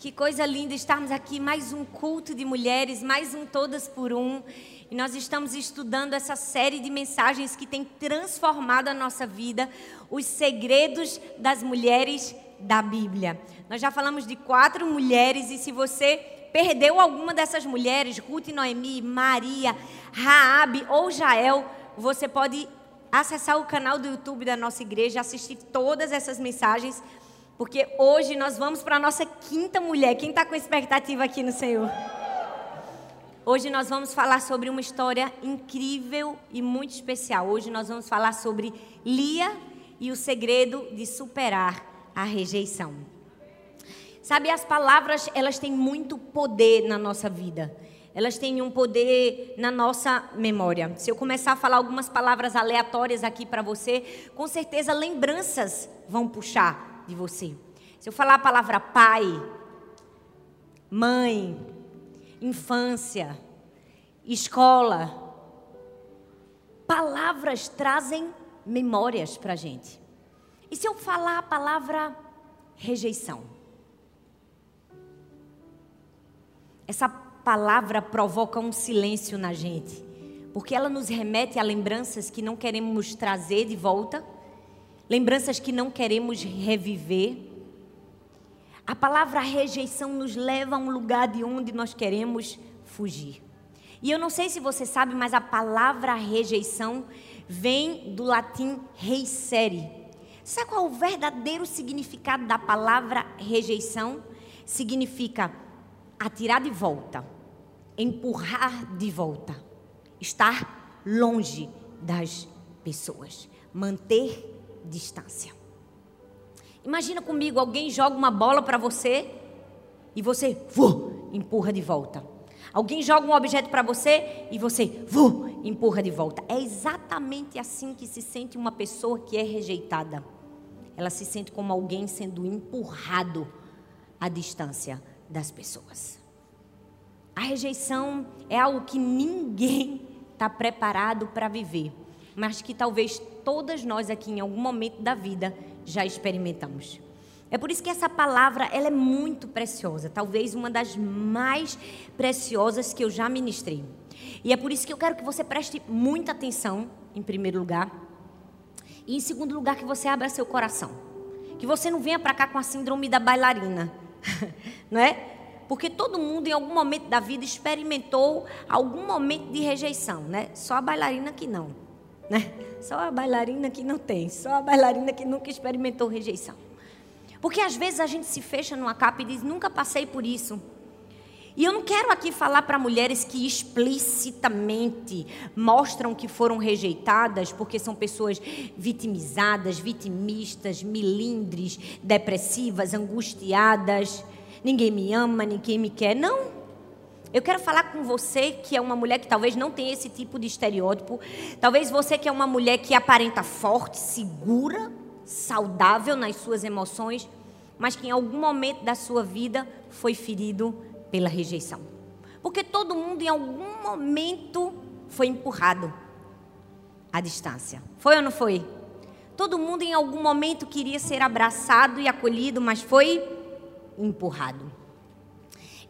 Que coisa linda estarmos aqui, mais um culto de mulheres, mais um Todas por Um. E nós estamos estudando essa série de mensagens que tem transformado a nossa vida, os segredos das mulheres da Bíblia. Nós já falamos de quatro mulheres e se você perdeu alguma dessas mulheres, Ruth e Noemi, Maria, Raabe ou Jael, você pode acessar o canal do YouTube da nossa igreja, assistir todas essas mensagens porque hoje nós vamos para a nossa quinta mulher. Quem está com expectativa aqui no Senhor? Hoje nós vamos falar sobre uma história incrível e muito especial. Hoje nós vamos falar sobre Lia e o segredo de superar a rejeição. Sabe, as palavras, elas têm muito poder na nossa vida. Elas têm um poder na nossa memória. Se eu começar a falar algumas palavras aleatórias aqui para você, com certeza lembranças vão puxar de você. Se eu falar a palavra pai, mãe, infância, escola, palavras trazem memórias para a gente. E se eu falar a palavra rejeição? Essa palavra provoca um silêncio na gente, porque ela nos remete a lembranças que não queremos trazer de volta lembranças que não queremos reviver. A palavra rejeição nos leva a um lugar de onde nós queremos fugir. E eu não sei se você sabe, mas a palavra rejeição vem do latim reisere. Sabe qual é o verdadeiro significado da palavra rejeição? Significa atirar de volta, empurrar de volta, estar longe das pessoas, manter distância. Imagina comigo, alguém joga uma bola para você e você vu, empurra de volta. Alguém joga um objeto para você e você vu, empurra de volta. É exatamente assim que se sente uma pessoa que é rejeitada. Ela se sente como alguém sendo empurrado à distância das pessoas. A rejeição é algo que ninguém está preparado para viver mas que talvez todas nós aqui em algum momento da vida já experimentamos. É por isso que essa palavra ela é muito preciosa, talvez uma das mais preciosas que eu já ministrei. E é por isso que eu quero que você preste muita atenção, em primeiro lugar, e em segundo lugar que você abra seu coração. Que você não venha para cá com a síndrome da bailarina, não é? Porque todo mundo em algum momento da vida experimentou algum momento de rejeição, né? Só a bailarina que não né? Só a bailarina que não tem, só a bailarina que nunca experimentou rejeição. Porque às vezes a gente se fecha numa capa e diz: nunca passei por isso. E eu não quero aqui falar para mulheres que explicitamente mostram que foram rejeitadas porque são pessoas vitimizadas, vitimistas, milindres, depressivas, angustiadas. Ninguém me ama, ninguém me quer. Não. Eu quero falar com você que é uma mulher que talvez não tenha esse tipo de estereótipo. Talvez você que é uma mulher que aparenta forte, segura, saudável nas suas emoções, mas que em algum momento da sua vida foi ferido pela rejeição. Porque todo mundo em algum momento foi empurrado à distância. Foi ou não foi? Todo mundo em algum momento queria ser abraçado e acolhido, mas foi empurrado.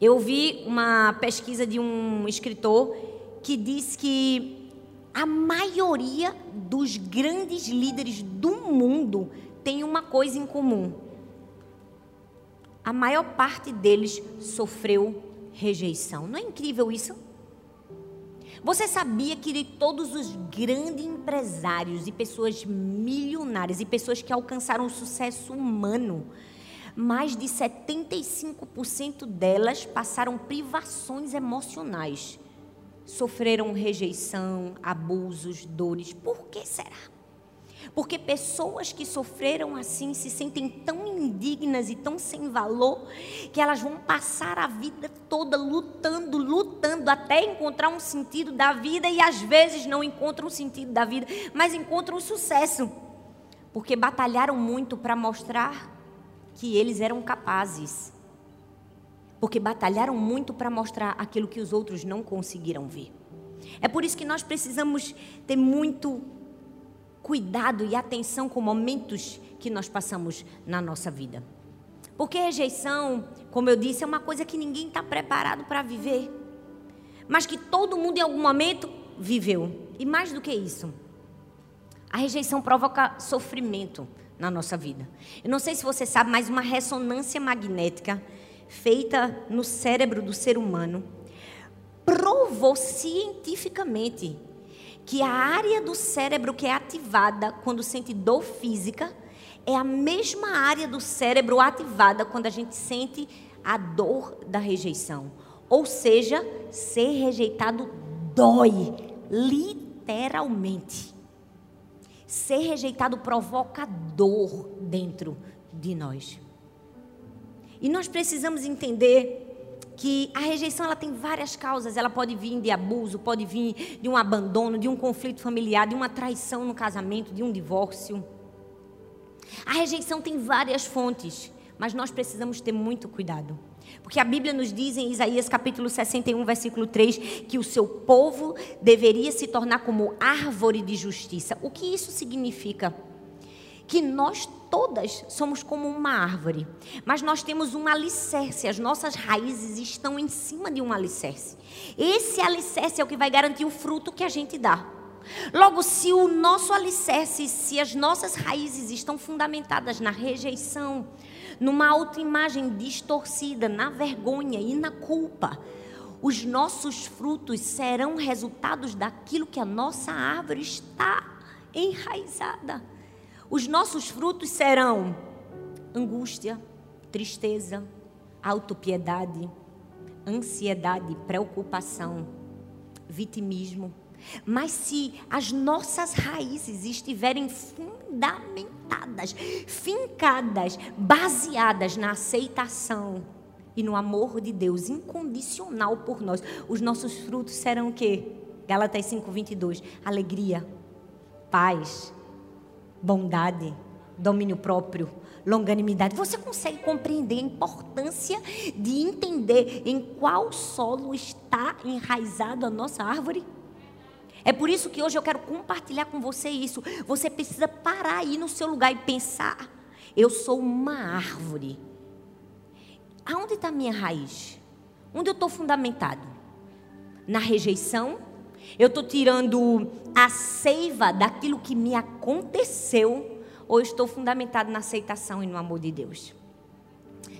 Eu vi uma pesquisa de um escritor que diz que a maioria dos grandes líderes do mundo tem uma coisa em comum. A maior parte deles sofreu rejeição. Não é incrível isso? Você sabia que de todos os grandes empresários e pessoas milionárias e pessoas que alcançaram o sucesso humano, mais de 75% delas passaram privações emocionais. Sofreram rejeição, abusos, dores. Por que será? Porque pessoas que sofreram assim se sentem tão indignas e tão sem valor que elas vão passar a vida toda lutando, lutando até encontrar um sentido da vida e às vezes não encontram um sentido da vida, mas encontram um sucesso. Porque batalharam muito para mostrar que eles eram capazes. Porque batalharam muito para mostrar aquilo que os outros não conseguiram ver. É por isso que nós precisamos ter muito cuidado e atenção com momentos que nós passamos na nossa vida. Porque rejeição como eu disse, é uma coisa que ninguém está preparado para viver, mas que todo mundo em algum momento viveu. E mais do que isso, a rejeição provoca sofrimento na nossa vida. Eu não sei se você sabe, mas uma ressonância magnética feita no cérebro do ser humano provou cientificamente que a área do cérebro que é ativada quando sente dor física é a mesma área do cérebro ativada quando a gente sente a dor da rejeição. Ou seja, ser rejeitado dói, literalmente. Ser rejeitado provoca dor dentro de nós. E nós precisamos entender que a rejeição ela tem várias causas. Ela pode vir de abuso, pode vir de um abandono, de um conflito familiar, de uma traição no casamento, de um divórcio. A rejeição tem várias fontes, mas nós precisamos ter muito cuidado. Porque a Bíblia nos diz em Isaías capítulo 61, versículo 3, que o seu povo deveria se tornar como árvore de justiça. O que isso significa? Que nós todas somos como uma árvore, mas nós temos um alicerce, as nossas raízes estão em cima de um alicerce. Esse alicerce é o que vai garantir o fruto que a gente dá. Logo, se o nosso alicerce, se as nossas raízes estão fundamentadas na rejeição, numa autoimagem distorcida, na vergonha e na culpa, os nossos frutos serão resultados daquilo que a nossa árvore está enraizada. Os nossos frutos serão angústia, tristeza, autopiedade, ansiedade, preocupação, vitimismo, mas se as nossas raízes estiverem fundamentadas, fincadas, baseadas na aceitação e no amor de Deus incondicional por nós, os nossos frutos serão o quê? Gálatas 5:22, alegria, paz, bondade, domínio próprio, longanimidade. Você consegue compreender a importância de entender em qual solo está enraizado a nossa árvore? É por isso que hoje eu quero compartilhar com você isso. Você precisa parar aí no seu lugar e pensar: eu sou uma árvore. Aonde está a minha raiz? Onde eu estou fundamentado? Na rejeição? Eu estou tirando a seiva daquilo que me aconteceu? Ou estou fundamentado na aceitação e no amor de Deus?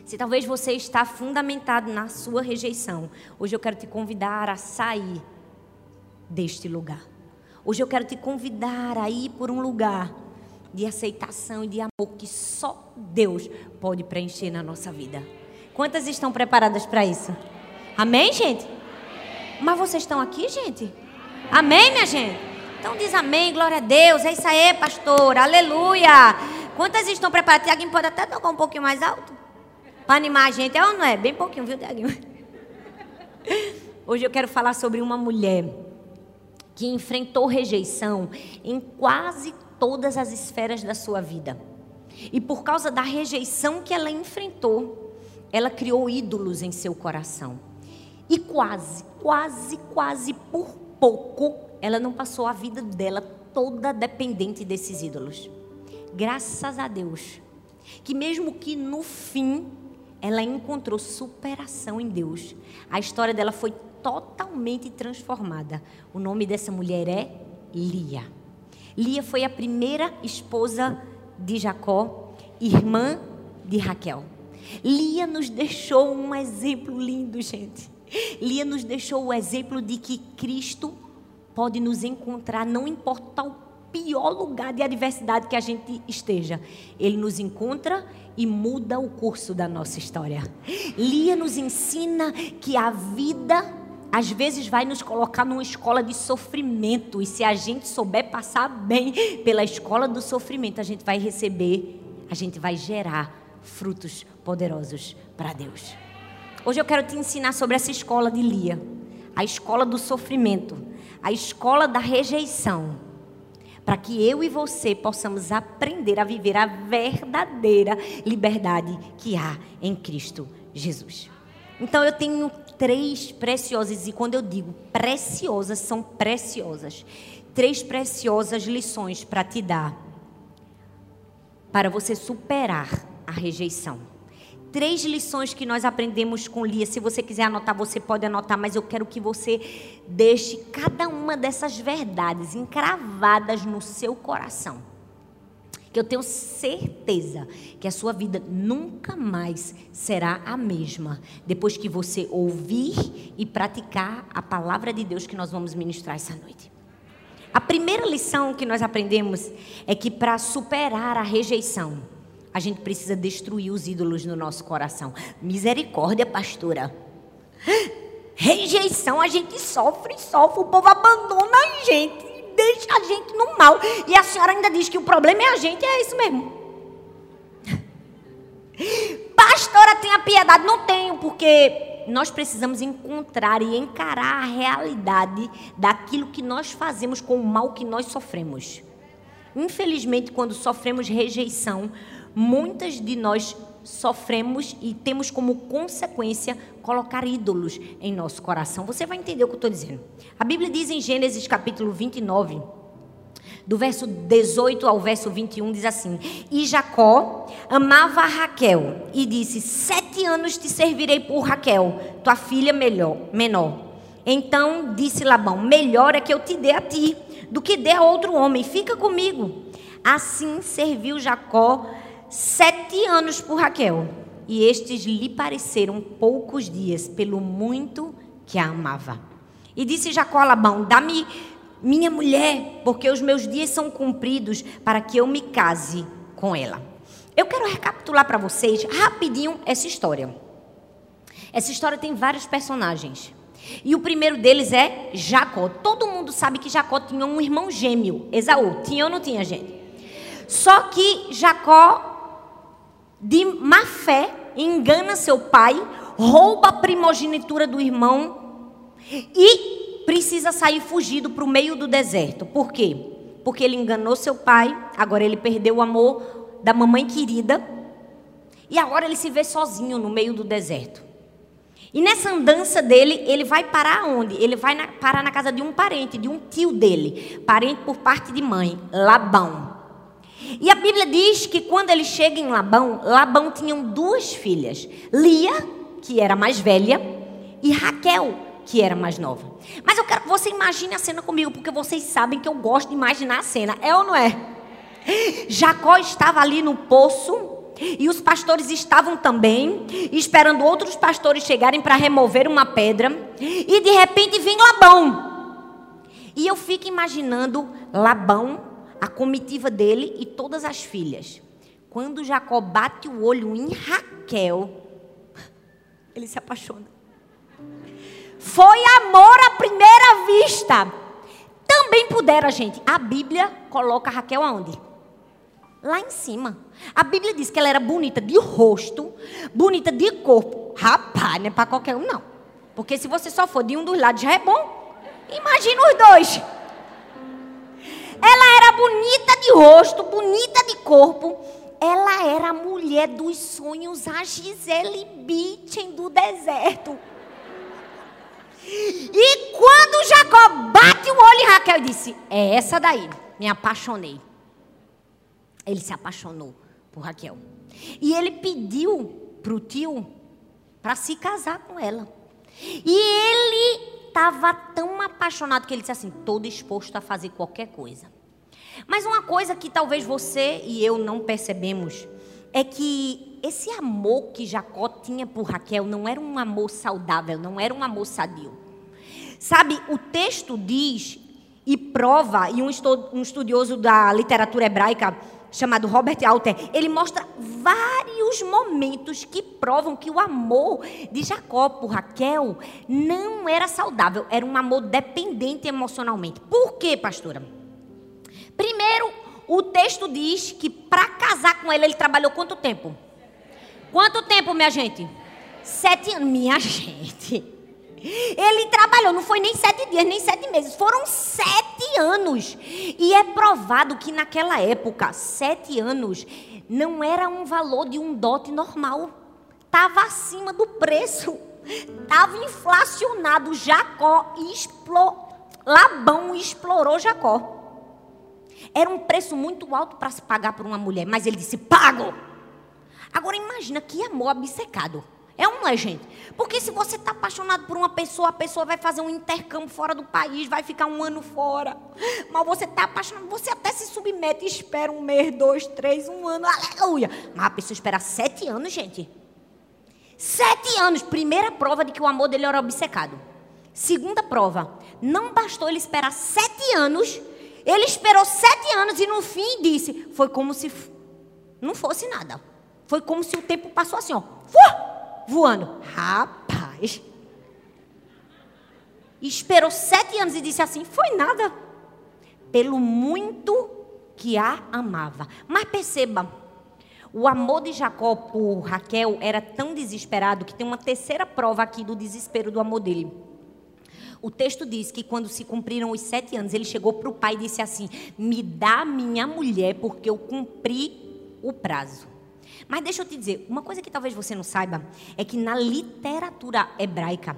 Se talvez você está fundamentado na sua rejeição, hoje eu quero te convidar a sair deste lugar. Hoje eu quero te convidar a ir por um lugar de aceitação e de amor que só Deus pode preencher na nossa vida. Quantas estão preparadas para isso? Amém, gente? Mas vocês estão aqui, gente? Amém, minha gente? Então diz amém, glória a Deus. É isso aí, pastor. Aleluia. Quantas estão preparadas? Tiaguinho pode até tocar um pouquinho mais alto? Para animar a gente. É ou não é? Bem pouquinho, viu, Tiaguinho? Hoje eu quero falar sobre uma mulher que enfrentou rejeição em quase todas as esferas da sua vida. E por causa da rejeição que ela enfrentou, ela criou ídolos em seu coração. E quase, quase, quase por pouco, ela não passou a vida dela toda dependente desses ídolos. Graças a Deus, que mesmo que no fim ela encontrou superação em Deus, a história dela foi totalmente transformada. O nome dessa mulher é Lia. Lia foi a primeira esposa de Jacó, irmã de Raquel. Lia nos deixou um exemplo lindo, gente. Lia nos deixou o exemplo de que Cristo pode nos encontrar, não importa o pior lugar de adversidade que a gente esteja. Ele nos encontra e muda o curso da nossa história. Lia nos ensina que a vida às vezes vai nos colocar numa escola de sofrimento. E se a gente souber passar bem pela escola do sofrimento, a gente vai receber, a gente vai gerar frutos poderosos para Deus. Hoje eu quero te ensinar sobre essa escola de Lia, a escola do sofrimento, a escola da rejeição, para que eu e você possamos aprender a viver a verdadeira liberdade que há em Cristo Jesus. Então eu tenho três preciosas, e quando eu digo preciosas, são preciosas. Três preciosas lições para te dar, para você superar a rejeição. três lições que nós aprendemos com Lia. Se você quiser anotar, você pode anotar, mas eu quero que você deixe cada uma dessas verdades encravadas no seu coração. Que eu tenho certeza que a sua vida nunca mais será a mesma depois que você ouvir e praticar a palavra de Deus que nós vamos ministrar essa noite. A primeira lição que nós aprendemos é que para superar a rejeição, a gente precisa destruir os ídolos no nosso coração. Misericórdia, pastora. Rejeição, a gente sofre, sofre, o povo abandona a gente, deixa a gente no mal. E a senhora ainda diz que o problema é a gente, é isso mesmo. Pastora, tenha piedade. Não tenho, porque nós precisamos encontrar e encarar a realidade daquilo que nós fazemos com o mal que nós sofremos. Infelizmente, quando sofremos rejeição, muitas de nós sofremos e temos como consequência colocar ídolos em nosso coração. Você vai entender o que eu estou dizendo. A Bíblia diz em Gênesis capítulo 29, do verso 18 ao verso 21, diz assim: E Jacó amava Raquel e disse: Sete anos te servirei por Raquel, tua filha melhor, menor. Então disse Labão: Melhor é que eu te dê a ti do que dê a outro homem, fica comigo. Assim serviu Jacó sete anos por Raquel, e estes lhe pareceram poucos dias, pelo muito que a amava. E disse Jacó a Labão: Dá-me minha mulher, porque os meus dias são cumpridos para que eu me case com ela. Eu quero recapitular para vocês rapidinho essa história. Essa história tem vários personagens. E o primeiro deles é Jacó. Todo mundo sabe que Jacó tinha um irmão gêmeo, Esaú. Tinha ou não tinha, gente? Só que Jacó de má fé, engana seu pai, rouba a primogenitura do irmão e precisa sair fugido para o meio do deserto. Por quê? Porque ele enganou seu pai, agora ele perdeu o amor da mamãe querida e agora ele se vê sozinho no meio do deserto. E nessa andança dele, ele vai parar onde? Ele vai na, parar na casa de um parente, de um tio dele, parente por parte de mãe, Labão. E a Bíblia diz que quando ele chega em Labão, Labão tinha duas filhas: Lia, que era mais velha, e Raquel, que era mais nova. Mas eu quero que você imagine a cena comigo, porque vocês sabem que eu gosto de imaginar a cena. É ou não é? Jacó estava ali no poço. E os pastores estavam também, esperando outros pastores chegarem para remover uma pedra. E de repente vem Labão. E eu fico imaginando Labão a comitiva dele e todas as filhas. Quando Jacó bate o olho em Raquel, ele se apaixona. Foi amor à primeira vista. Também pudera, gente. A Bíblia coloca Raquel aonde? Lá em cima. A Bíblia diz que ela era bonita de rosto, bonita de corpo. Rapaz, não é para qualquer um, não. Porque se você só for de um dos lados já é bom. Imagina os dois. Ela era bonita de rosto, bonita de corpo. Ela era a mulher dos sonhos, a Gisele Bündchen do deserto. E quando Jacó bate o olho em Raquel, disse: É essa daí, me apaixonei. Ele se apaixonou por Raquel. E ele pediu para o tio para se casar com ela. E ele estava tão apaixonado que ele disse assim: estou disposto a fazer qualquer coisa. Mas uma coisa que talvez você e eu não percebemos é que esse amor que Jacó tinha por Raquel não era um amor saudável, não era um amor sadio. Sabe, o texto diz e prova, e um estudioso da literatura hebraica chamado Robert Alter, ele mostra vários momentos que provam que o amor de Jacó por Raquel não era saudável, era um amor dependente emocionalmente. Por quê, pastora? Primeiro, o texto diz que para casar com ele, ele trabalhou quanto tempo? Quanto tempo, minha gente? Sete anos. Minha gente. Ele trabalhou, não foi nem sete dias, nem sete meses, foram sete anos. E é provado que naquela época, sete anos não era um valor de um dote normal. Estava acima do preço. Estava inflacionado. Jacó explorou. Labão explorou Jacó. Era um preço muito alto para se pagar por uma mulher, mas ele disse: pago. Agora imagina que amor obcecado. É um, é, gente? Porque se você está apaixonado por uma pessoa, a pessoa vai fazer um intercâmbio fora do país, vai ficar um ano fora. Mas você está apaixonado, você até se submete espera um mês, dois, três, um ano, aleluia. Mas a pessoa espera sete anos, gente. Sete anos. Primeira prova de que o amor dele era obcecado. Segunda prova. Não bastou ele esperar sete anos. Ele esperou sete anos e no fim disse: Foi como se não fosse nada. Foi como se o tempo passou assim, ó voando. Rapaz. Esperou sete anos e disse assim: Foi nada. Pelo muito que a amava. Mas perceba, o amor de Jacó por Raquel era tão desesperado que tem uma terceira prova aqui do desespero do amor dele. O texto diz que quando se cumpriram os sete anos, ele chegou para o pai e disse assim: Me dá minha mulher, porque eu cumpri o prazo. Mas deixa eu te dizer, uma coisa que talvez você não saiba é que na literatura hebraica,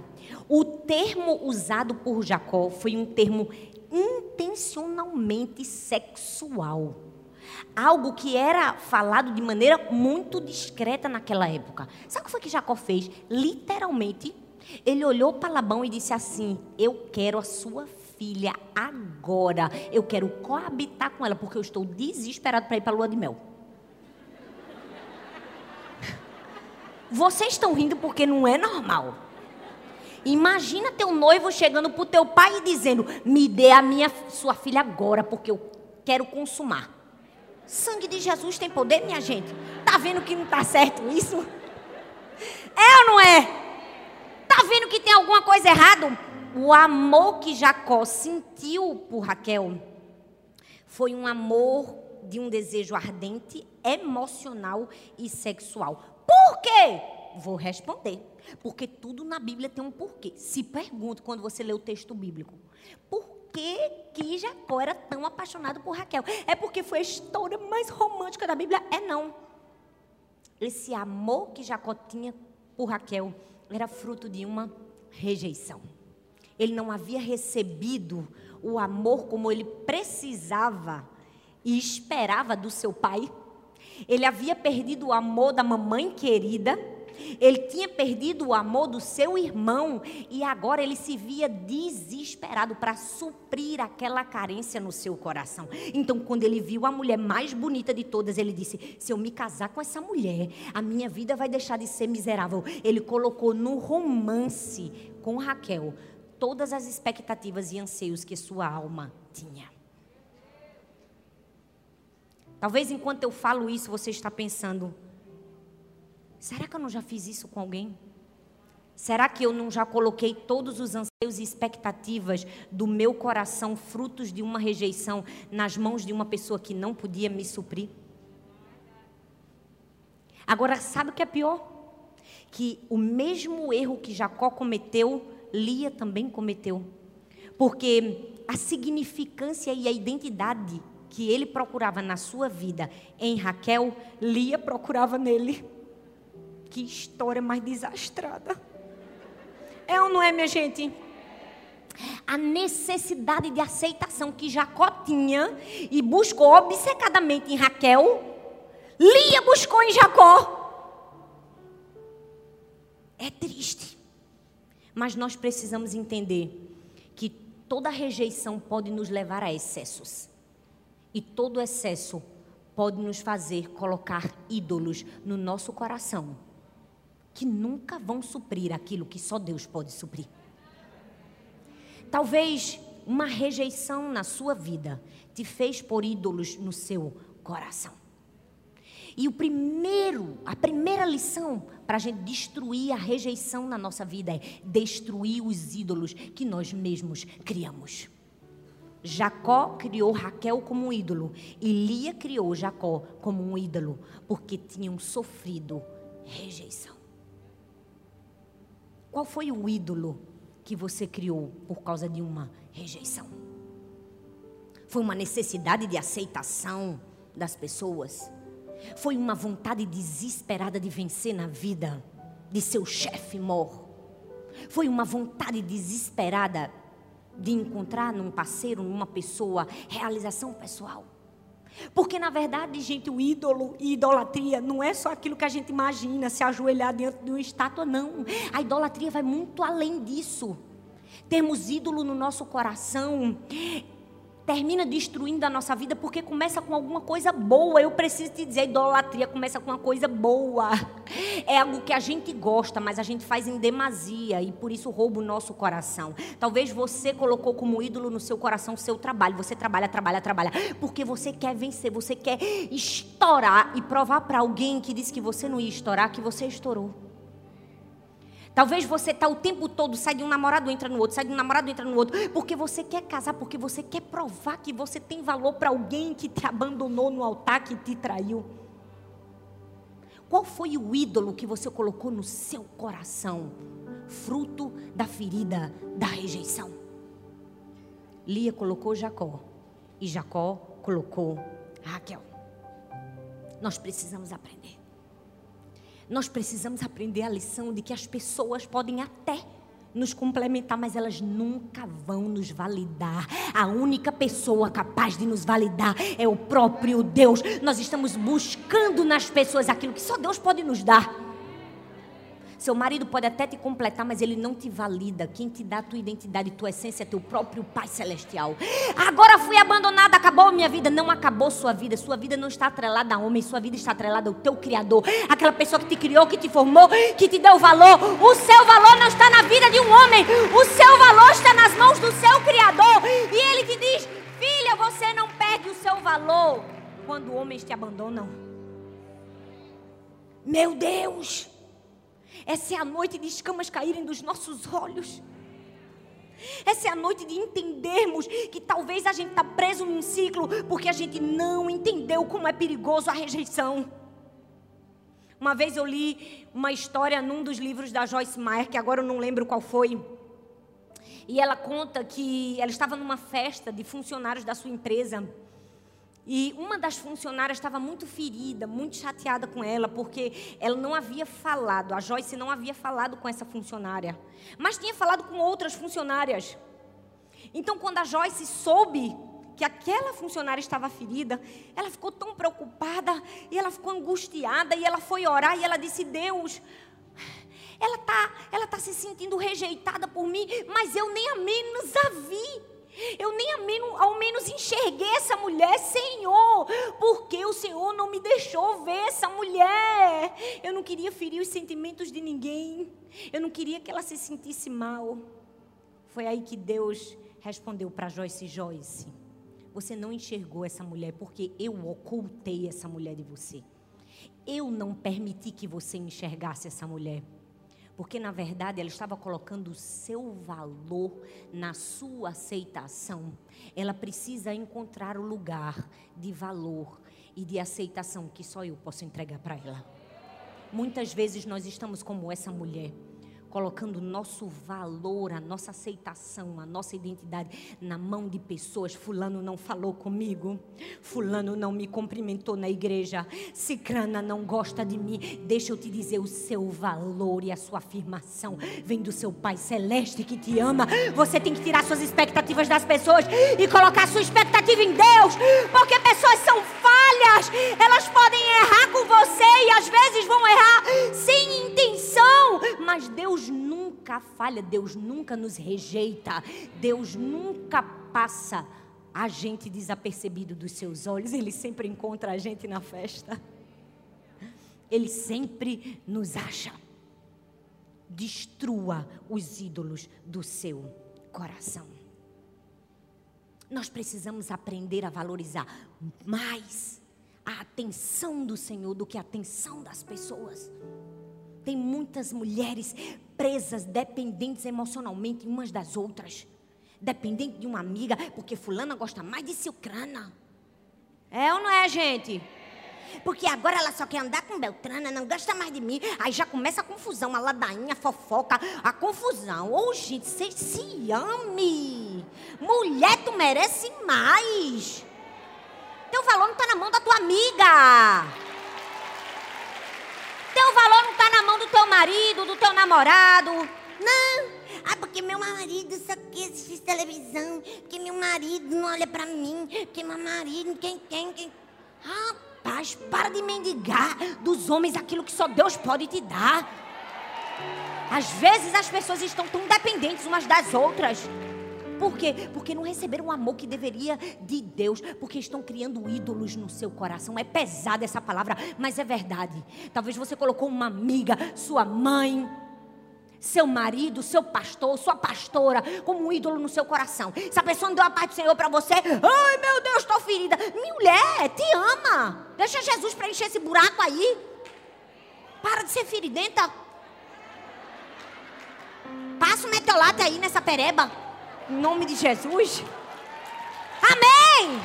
o termo usado por Jacó foi um termo intencionalmente sexual. Algo que era falado de maneira muito discreta naquela época. Sabe o que foi que Jacó fez? Literalmente, ele olhou para Labão e disse assim: Eu quero a sua filha agora. Eu quero coabitar com ela, porque eu estou desesperado para ir para a lua de mel. Vocês estão rindo porque não é normal. Imagina teu noivo chegando para o teu pai e dizendo: Me dê a minha sua filha agora, porque eu quero consumar. Sangue de Jesus tem poder, minha gente. Tá vendo que não tá certo isso? É ou não é? Tá vendo que tem alguma coisa errada? O amor que Jacó sentiu por Raquel foi um amor de um desejo ardente, emocional e sexual. Por quê? Vou responder. Porque tudo na Bíblia tem um porquê. Se pergunta quando você lê o texto bíblico. Por que, que Jacó era tão apaixonado por Raquel? É porque foi a história mais romântica da Bíblia? É não. Esse amor que Jacó tinha por Raquel era fruto de uma rejeição. Ele não havia recebido o amor como ele precisava e esperava do seu pai ele havia perdido o amor da mamãe querida, ele tinha perdido o amor do seu irmão e agora ele se via desesperado para suprir aquela carência no seu coração. Então, quando ele viu a mulher mais bonita de todas, ele disse: Se eu me casar com essa mulher, a minha vida vai deixar de ser miserável. Ele colocou no romance com Raquel todas as expectativas e anseios que sua alma tinha. Talvez enquanto eu falo isso, você está pensando: será que eu não já fiz isso com alguém? Será que eu não já coloquei todos os anseios e expectativas do meu coração, frutos de uma rejeição, nas mãos de uma pessoa que não podia me suprir? Agora, sabe o que é pior? Que o mesmo erro que Jacó cometeu, Lia também cometeu. Porque a significância e a identidade que ele procurava na sua vida em Raquel, Lia procurava nele. Que história mais desastrada. É ou não é, minha gente? A necessidade de aceitação que Jacó tinha e buscou obcecadamente em Raquel, Lia buscou em Jacó. É triste. Mas nós precisamos entender que toda rejeição pode nos levar a excessos. E todo excesso pode nos fazer colocar ídolos no nosso coração, que nunca vão suprir aquilo que só Deus pode suprir. Talvez uma rejeição na sua vida te fez por ídolos no seu coração. E o primeiro, a primeira lição para a gente destruir a rejeição na nossa vida é destruir os ídolos que nós mesmos criamos. Jacó criou Raquel como um ídolo e Lia criou Jacó como um ídolo, porque tinham sofrido rejeição. Qual foi o ídolo que você criou por causa de uma rejeição? Foi uma necessidade de aceitação das pessoas? Foi uma vontade desesperada de vencer na vida, de seu chefe mor? Foi uma vontade desesperada de encontrar num parceiro, numa pessoa, realização pessoal. Porque, na verdade, gente, o ídolo e idolatria não é só aquilo que a gente imagina, se ajoelhar diante de uma estátua, não. A idolatria vai muito além disso. Termos ídolo no nosso coração termina destruindo a nossa vida porque começa com alguma coisa boa. Eu preciso te dizer, idolatria começa com uma coisa boa. É algo que a gente gosta, mas a gente faz em demasia e por isso rouba o nosso coração. Talvez você colocou como ídolo no seu coração o seu trabalho. Você trabalha, trabalha, trabalha, porque você quer vencer, você quer estourar e provar para alguém que disse que você não ia estourar que você estourou. Talvez você está o tempo todo, sai de um namorado, entra no outro, sai de um namorado, entra no outro, porque você quer casar, porque você quer provar que você tem valor para alguém que te abandonou no altar, que te traiu. Qual foi o ídolo que você colocou no seu coração? Fruto da ferida da rejeição. Lia colocou Jacó e Jacó colocou Raquel. Nós precisamos aprender. Nós precisamos aprender a lição de que as pessoas podem até nos complementar, mas elas nunca vão nos validar. A única pessoa capaz de nos validar é o próprio Deus. Nós estamos buscando nas pessoas aquilo que só Deus pode nos dar. Seu marido pode até te completar, mas ele não te valida. Quem te dá a tua identidade, tua essência é teu próprio Pai Celestial. Agora fui abandonada, acabou minha vida. Não acabou sua vida. Sua vida não está atrelada a homem, sua vida está atrelada ao teu Criador. Aquela pessoa que te criou, que te formou, que te deu valor. O seu valor não está na vida de um homem. O seu valor está nas mãos do seu Criador. E ele te diz: Filha, você não perde o seu valor quando homens te abandonam. Meu Deus! Essa é a noite de escamas caírem dos nossos olhos. Essa é a noite de entendermos que talvez a gente está preso num ciclo porque a gente não entendeu como é perigoso a rejeição. Uma vez eu li uma história num dos livros da Joyce Meyer, que agora eu não lembro qual foi. E ela conta que ela estava numa festa de funcionários da sua empresa. E uma das funcionárias estava muito ferida, muito chateada com ela, porque ela não havia falado, a Joyce não havia falado com essa funcionária, mas tinha falado com outras funcionárias. Então, quando a Joyce soube que aquela funcionária estava ferida, ela ficou tão preocupada, e ela ficou angustiada, e ela foi orar, e ela disse: Deus, ela está ela tá se sentindo rejeitada por mim, mas eu nem a menos a vi. Eu nem ao menos, enxerguei essa mulher, Senhor, porque o Senhor não me deixou ver essa mulher. Eu não queria ferir os sentimentos de ninguém. Eu não queria que ela se sentisse mal. Foi aí que Deus respondeu para Joyce: Joyce, você não enxergou essa mulher porque eu ocultei essa mulher de você. Eu não permiti que você enxergasse essa mulher. Porque na verdade ela estava colocando o seu valor na sua aceitação. Ela precisa encontrar o lugar de valor e de aceitação que só eu posso entregar para ela. Muitas vezes nós estamos como essa mulher colocando nosso valor, a nossa aceitação, a nossa identidade na mão de pessoas. Fulano não falou comigo, Fulano não me cumprimentou na igreja, Cicrana não gosta de mim. Deixa eu te dizer: o seu valor e a sua afirmação vem do seu Pai Celeste que te ama. Você tem que tirar suas expectativas das pessoas e colocar sua expectativa em Deus, porque pessoas são falhas, elas podem errar com você e às vezes vão errar sem mas Deus nunca falha, Deus nunca nos rejeita, Deus nunca passa a gente desapercebido dos seus olhos, Ele sempre encontra a gente na festa. Ele sempre nos acha. Destrua os ídolos do seu coração. Nós precisamos aprender a valorizar mais a atenção do Senhor do que a atenção das pessoas. Tem muitas mulheres presas, dependentes emocionalmente umas das outras. Dependente de uma amiga, porque fulana gosta mais de Silcrana. É ou não é, gente? Porque agora ela só quer andar com Beltrana, não gosta mais de mim. Aí já começa a confusão, a ladainha, a fofoca, a confusão. Ô, oh, gente, você se ame. Mulher, tu merece mais. Teu valor não está na mão da tua amiga. Teu valor não está na mão do teu marido, do teu namorado. Não. Ah, porque meu marido só quer assistir televisão. Porque meu marido não olha para mim. Porque meu marido, quem, quem, quem. Rapaz, para de mendigar dos homens aquilo que só Deus pode te dar. Às vezes as pessoas estão tão dependentes umas das outras. Por quê? Porque não receberam o amor que deveria de Deus, porque estão criando ídolos no seu coração. É pesada essa palavra, mas é verdade. Talvez você colocou uma amiga, sua mãe, seu marido, seu pastor, sua pastora, como um ídolo no seu coração. Se a pessoa não deu a paz do Senhor para você, ai meu Deus, estou ferida. Minha mulher, te ama. Deixa Jesus preencher esse buraco aí. Para de ser feridenta. Passa o meteolate aí nessa pereba. Em nome de Jesus. Amém.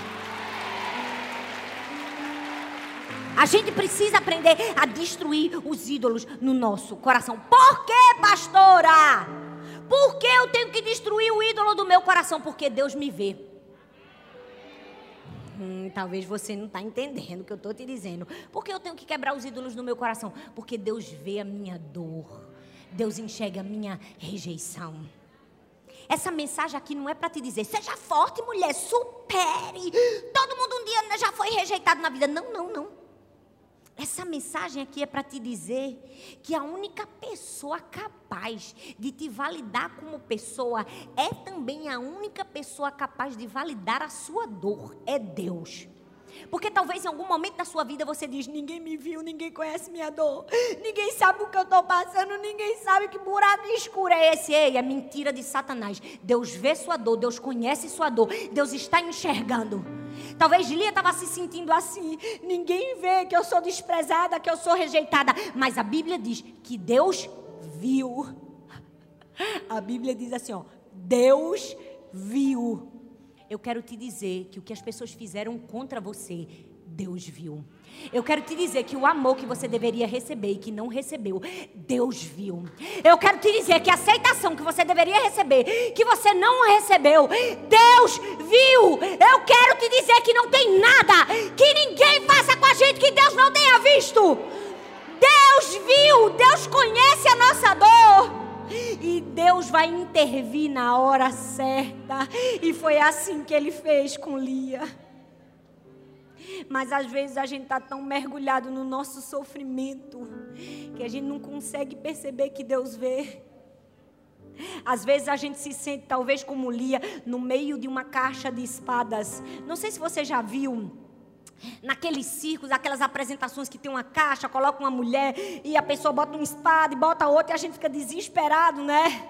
A gente precisa aprender a destruir os ídolos no nosso coração. Por que, pastora? Por que eu tenho que destruir o ídolo do meu coração? Porque Deus me vê. Hum, talvez você não está entendendo o que eu estou te dizendo. Por que eu tenho que quebrar os ídolos no meu coração? Porque Deus vê a minha dor. Deus enxerga a minha rejeição. Essa mensagem aqui não é para te dizer, seja forte, mulher, supere. Todo mundo um dia já foi rejeitado na vida. Não, não, não. Essa mensagem aqui é para te dizer que a única pessoa capaz de te validar como pessoa é também a única pessoa capaz de validar a sua dor. É Deus. Porque talvez em algum momento da sua vida você diz: ninguém me viu, ninguém conhece minha dor, ninguém sabe o que eu estou passando, ninguém sabe que buraco escuro é esse. Ei, é mentira de Satanás. Deus vê sua dor, Deus conhece sua dor, Deus está enxergando. Talvez Lia estava se sentindo assim. Ninguém vê que eu sou desprezada, que eu sou rejeitada. Mas a Bíblia diz que Deus viu. A Bíblia diz assim: ó, Deus viu eu quero te dizer que o que as pessoas fizeram contra você, Deus viu. Eu quero te dizer que o amor que você deveria receber e que não recebeu, Deus viu. Eu quero te dizer que a aceitação que você deveria receber, que você não recebeu, Deus viu. Eu quero te dizer que não tem nada que ninguém faça com a gente que Deus não tenha visto. Deus viu, Deus conhece a nossa dor. E Deus vai intervir na hora certa. E foi assim que ele fez com Lia. Mas às vezes a gente está tão mergulhado no nosso sofrimento que a gente não consegue perceber que Deus vê. Às vezes a gente se sente, talvez como Lia, no meio de uma caixa de espadas. Não sei se você já viu Naqueles circos, aquelas apresentações que tem uma caixa, coloca uma mulher e a pessoa bota uma espada e bota outra e a gente fica desesperado, né?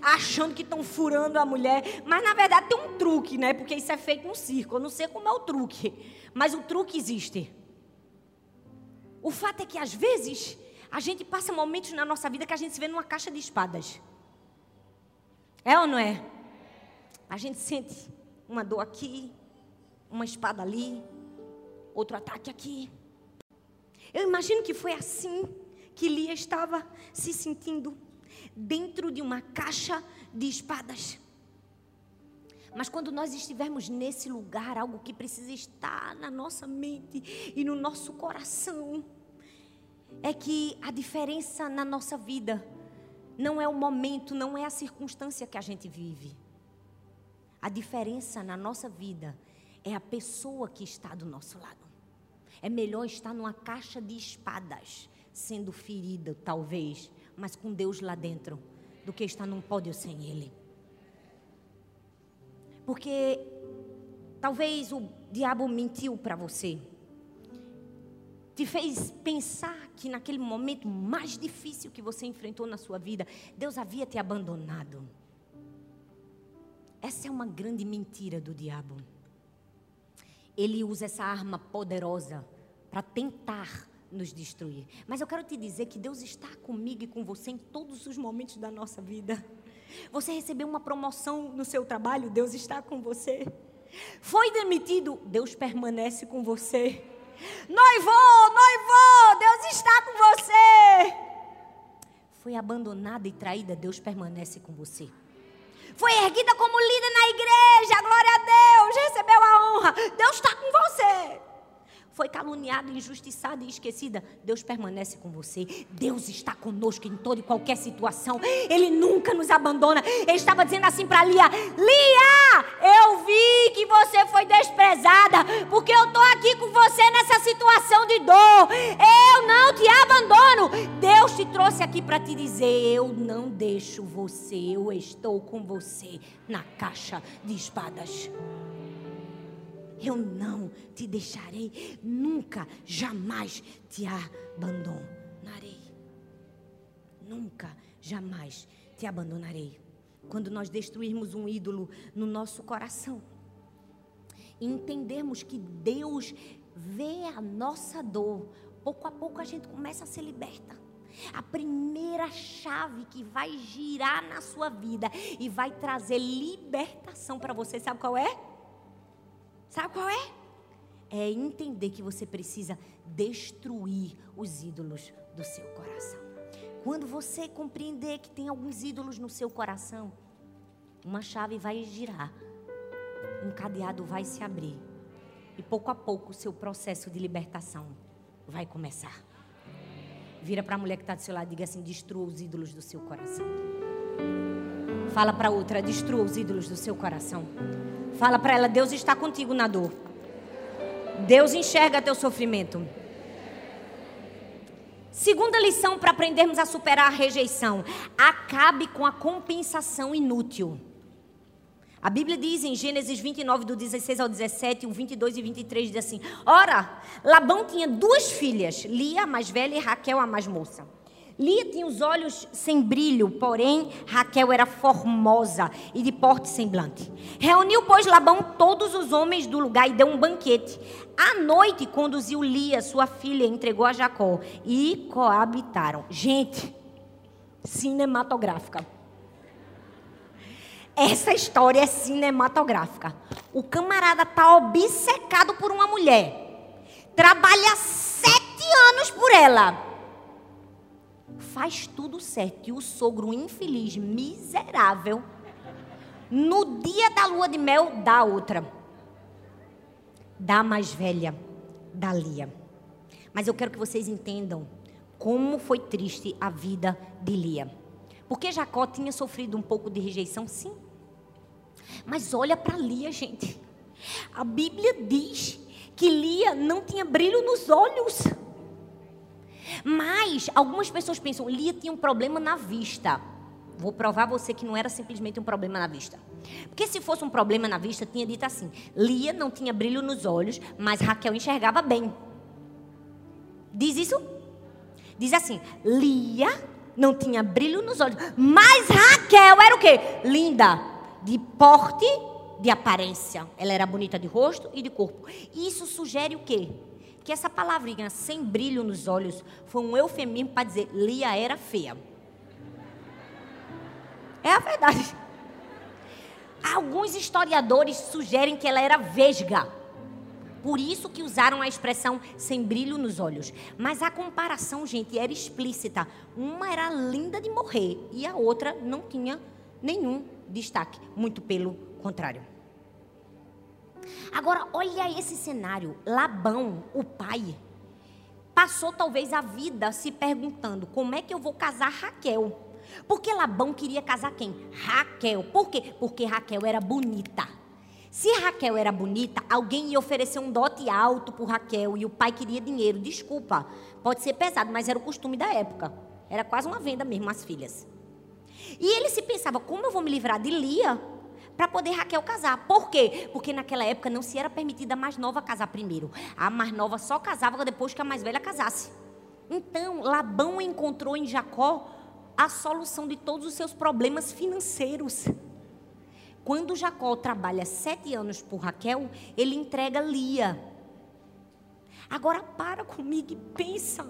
Achando que estão furando a mulher. Mas na verdade tem um truque, né? Porque isso é feito no circo. Eu não sei como é o truque. Mas o truque existe. O fato é que às vezes a gente passa momentos na nossa vida que a gente se vê numa caixa de espadas. É ou não é? A gente sente uma dor aqui, uma espada ali, outro ataque aqui. Eu imagino que foi assim que Lia estava se sentindo dentro de uma caixa de espadas. Mas quando nós estivermos nesse lugar, algo que precisa estar na nossa mente e no nosso coração, é que a diferença na nossa vida não é o momento, não é a circunstância que a gente vive. A diferença na nossa vida é a pessoa que está do nosso lado. É melhor estar numa caixa de espadas, sendo ferida, talvez, mas com Deus lá dentro, do que estar num pódio sem Ele. Porque talvez o diabo mentiu para você, te fez pensar que naquele momento mais difícil que você enfrentou na sua vida, Deus havia te abandonado. Essa é uma grande mentira do diabo ele usa essa arma poderosa para tentar nos destruir. Mas eu quero te dizer que Deus está comigo e com você em todos os momentos da nossa vida. Você recebeu uma promoção no seu trabalho, Deus está com você. Foi demitido, Deus permanece com você. Noivou, noivou, Deus está com você. Foi abandonada e traída, Deus permanece com você foi erguida como líder na igreja, glória a Deus, recebeu a honra. Deus está com você. Foi caluniada, injustiçada e esquecida, Deus permanece com você. Deus está conosco em toda e qualquer situação. Ele nunca nos abandona. Ele estava dizendo assim para Lia: Lia, eu vi que você foi desprezada, porque eu estou aqui com você nessa situação de dor. Eu não te abandono. Deus te trouxe aqui para te dizer: eu não deixo você, eu estou com você na caixa de espadas. Eu não te deixarei, nunca, jamais te abandonarei. Nunca, jamais te abandonarei. Quando nós destruirmos um ídolo no nosso coração e entendermos que Deus vê a nossa dor, pouco a pouco a gente começa a ser liberta. A primeira chave que vai girar na sua vida e vai trazer libertação para você, sabe qual é? Sabe qual é? É entender que você precisa destruir os ídolos do seu coração. Quando você compreender que tem alguns ídolos no seu coração, uma chave vai girar, um cadeado vai se abrir, e pouco a pouco o seu processo de libertação vai começar. Vira para a mulher que está do seu lado e diga assim: destrua os ídolos do seu coração. Fala para outra: destrua os ídolos do seu coração. Fala para ela: Deus está contigo na dor. Deus enxerga teu sofrimento. Segunda lição para aprendermos a superar a rejeição: acabe com a compensação inútil. A Bíblia diz em Gênesis 29, do 16 ao 17, o 22 e 23, diz assim: Ora, Labão tinha duas filhas, Lia, a mais velha, e Raquel, a mais moça. Lia tinha os olhos sem brilho, porém Raquel era formosa e de porte semblante. Reuniu, pois, Labão todos os homens do lugar e deu um banquete. À noite conduziu Lia, sua filha, entregou a Jacó e coabitaram. Gente, cinematográfica. Essa história é cinematográfica. O camarada tá obcecado por uma mulher. Trabalha sete anos por ela faz tudo certo. E o sogro infeliz, miserável, no dia da lua de mel, dá outra. Dá mais velha, da Lia. Mas eu quero que vocês entendam como foi triste a vida de Lia. Porque Jacó tinha sofrido um pouco de rejeição, sim. Mas olha para Lia, gente. A Bíblia diz que Lia não tinha brilho nos olhos. Mas algumas pessoas pensam, Lia tinha um problema na vista. Vou provar a você que não era simplesmente um problema na vista. Porque se fosse um problema na vista, tinha dito assim: Lia não tinha brilho nos olhos, mas Raquel enxergava bem. Diz isso? Diz assim: Lia não tinha brilho nos olhos, mas Raquel era o quê? Linda, de porte, de aparência. Ela era bonita de rosto e de corpo. Isso sugere o quê? Que essa palavrinha sem brilho nos olhos foi um eufemismo para dizer Lia era feia. É a verdade. Alguns historiadores sugerem que ela era vesga. Por isso que usaram a expressão sem brilho nos olhos. Mas a comparação, gente, era explícita. Uma era linda de morrer e a outra não tinha nenhum destaque. Muito pelo contrário. Agora, olha esse cenário. Labão, o pai, passou talvez a vida se perguntando: como é que eu vou casar Raquel? Porque Labão queria casar quem? Raquel. Por quê? Porque Raquel era bonita. Se Raquel era bonita, alguém ia oferecer um dote alto por Raquel e o pai queria dinheiro. Desculpa, pode ser pesado, mas era o costume da época. Era quase uma venda mesmo, as filhas. E ele se pensava: como eu vou me livrar de Lia? Para poder Raquel casar. Por quê? Porque naquela época não se era permitida a mais nova casar primeiro. A mais nova só casava depois que a mais velha casasse. Então, Labão encontrou em Jacó a solução de todos os seus problemas financeiros. Quando Jacó trabalha sete anos por Raquel, ele entrega Lia. Agora para comigo e pensa.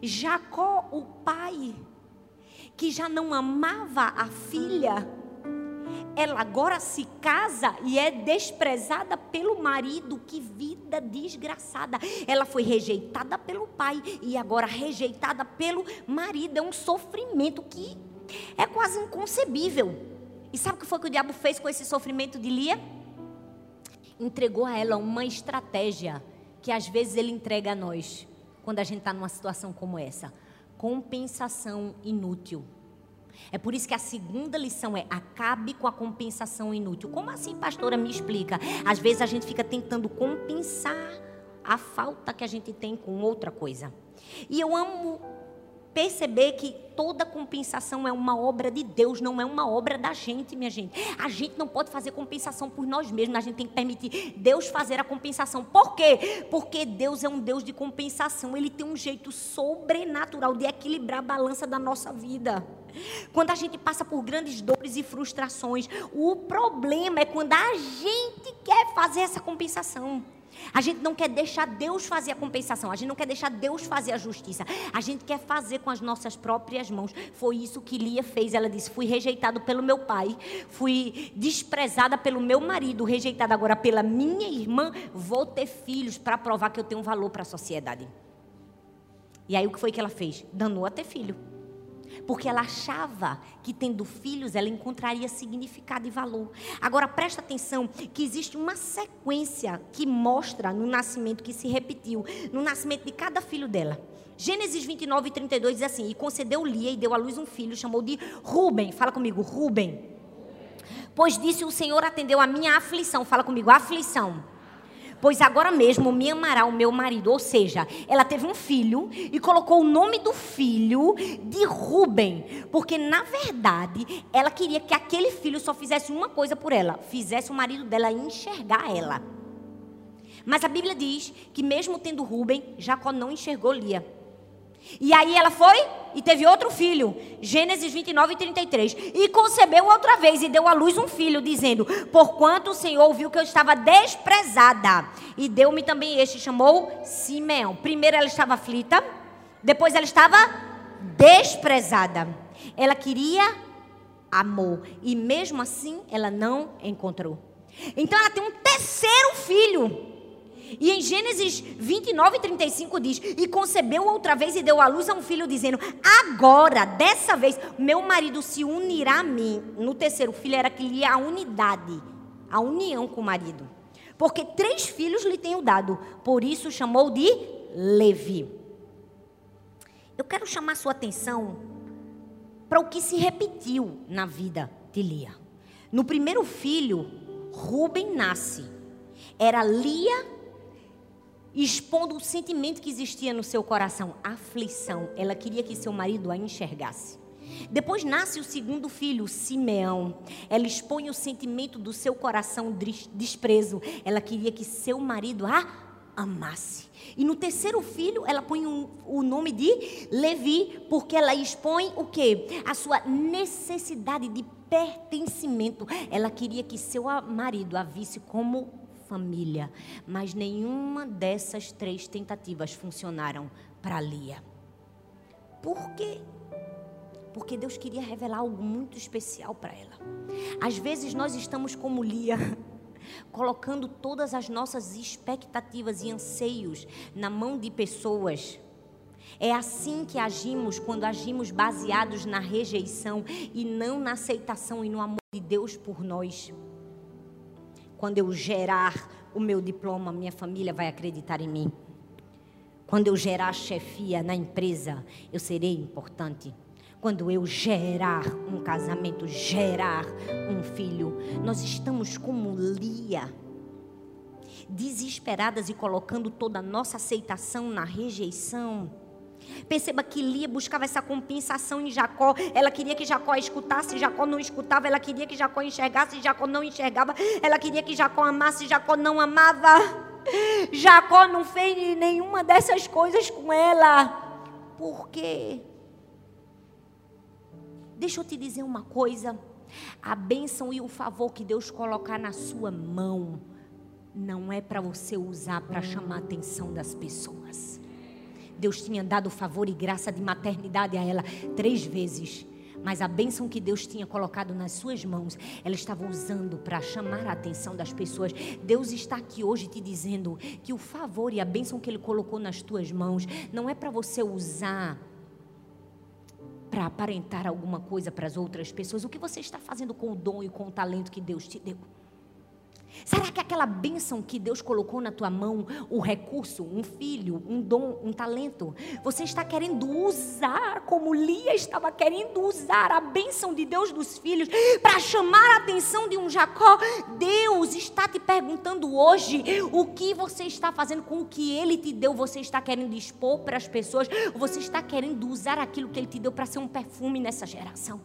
Jacó, o pai, que já não amava a filha, ela agora se casa e é desprezada pelo marido. Que vida desgraçada. Ela foi rejeitada pelo pai e agora rejeitada pelo marido. É um sofrimento que é quase inconcebível. E sabe o que foi que o diabo fez com esse sofrimento de Lia? Entregou a ela uma estratégia que às vezes Ele entrega a nós, quando a gente está numa situação como essa? Compensação inútil. É por isso que a segunda lição é acabe com a compensação inútil. Como assim, pastora? Me explica. Às vezes a gente fica tentando compensar a falta que a gente tem com outra coisa. E eu amo perceber que toda compensação é uma obra de Deus, não é uma obra da gente, minha gente. A gente não pode fazer compensação por nós mesmos, a gente tem que permitir Deus fazer a compensação. Por quê? Porque Deus é um Deus de compensação, ele tem um jeito sobrenatural de equilibrar a balança da nossa vida. Quando a gente passa por grandes dores e frustrações, o problema é quando a gente quer fazer essa compensação. A gente não quer deixar Deus fazer a compensação, a gente não quer deixar Deus fazer a justiça. A gente quer fazer com as nossas próprias mãos. Foi isso que Lia fez. Ela disse: Fui rejeitado pelo meu pai, fui desprezada pelo meu marido, rejeitada agora pela minha irmã. Vou ter filhos para provar que eu tenho valor para a sociedade. E aí o que foi que ela fez? Danou a ter filho porque ela achava que tendo filhos ela encontraria significado e valor. Agora presta atenção que existe uma sequência que mostra no nascimento que se repetiu, no nascimento de cada filho dela. Gênesis 29 e 32 diz assim: E concedeu Lia e deu à luz um filho, chamou de Ruben. Fala comigo, Ruben. Pois disse o Senhor atendeu a minha aflição. Fala comigo, aflição pois agora mesmo me amará o meu marido. Ou seja, ela teve um filho e colocou o nome do filho de Ruben, porque na verdade ela queria que aquele filho só fizesse uma coisa por ela, fizesse o marido dela enxergar ela. Mas a Bíblia diz que mesmo tendo Ruben, Jacó não enxergou Lia. E aí ela foi e teve outro filho, Gênesis 29 e 33. E concebeu outra vez e deu à luz um filho, dizendo: Porquanto o Senhor ouviu que eu estava desprezada, e deu-me também este, chamou Simeão. Primeiro ela estava aflita, depois ela estava desprezada. Ela queria amor, e mesmo assim ela não encontrou. Então ela tem um terceiro filho. E em Gênesis 29, 35 diz: E concebeu outra vez e deu à luz a um filho, dizendo: Agora, dessa vez, meu marido se unirá a mim. No terceiro filho era que lhe a unidade, a união com o marido. Porque três filhos lhe tenho dado, por isso chamou de Levi. Eu quero chamar sua atenção para o que se repetiu na vida de Lia. No primeiro filho, Ruben nasce. Era Lia expondo o sentimento que existia no seu coração, aflição. Ela queria que seu marido a enxergasse. Depois nasce o segundo filho, Simeão. Ela expõe o sentimento do seu coração desprezo. Ela queria que seu marido a amasse. E no terceiro filho, ela põe um, o nome de Levi, porque ela expõe o quê? A sua necessidade de pertencimento. Ela queria que seu marido a visse como família, mas nenhuma dessas três tentativas funcionaram para Lia. Por quê? Porque Deus queria revelar algo muito especial para ela. Às vezes nós estamos como Lia, colocando todas as nossas expectativas e anseios na mão de pessoas. É assim que agimos quando agimos baseados na rejeição e não na aceitação e no amor de Deus por nós quando eu gerar o meu diploma, minha família vai acreditar em mim. Quando eu gerar chefia na empresa, eu serei importante. Quando eu gerar um casamento, gerar um filho, nós estamos como Lia, desesperadas e colocando toda a nossa aceitação na rejeição. Perceba que Lia buscava essa compensação em Jacó. Ela queria que Jacó escutasse, Jacó não escutava. Ela queria que Jacó enxergasse, Jacó não enxergava. Ela queria que Jacó amasse, Jacó não amava. Jacó não fez nenhuma dessas coisas com ela. Por quê? Deixa eu te dizer uma coisa. A bênção e o favor que Deus colocar na sua mão não é para você usar para chamar a atenção das pessoas. Deus tinha dado favor e graça de maternidade a ela três vezes. Mas a bênção que Deus tinha colocado nas suas mãos, ela estava usando para chamar a atenção das pessoas. Deus está aqui hoje te dizendo que o favor e a bênção que Ele colocou nas tuas mãos não é para você usar para aparentar alguma coisa para as outras pessoas. O que você está fazendo com o dom e com o talento que Deus te deu? Será que aquela bênção que Deus colocou na tua mão, o recurso, um filho, um dom, um talento, você está querendo usar como Lia estava querendo usar a bênção de Deus dos filhos para chamar a atenção de um Jacó? Deus está te perguntando hoje o que você está fazendo com o que ele te deu. Você está querendo expor para as pessoas? Você está querendo usar aquilo que ele te deu para ser um perfume nessa geração?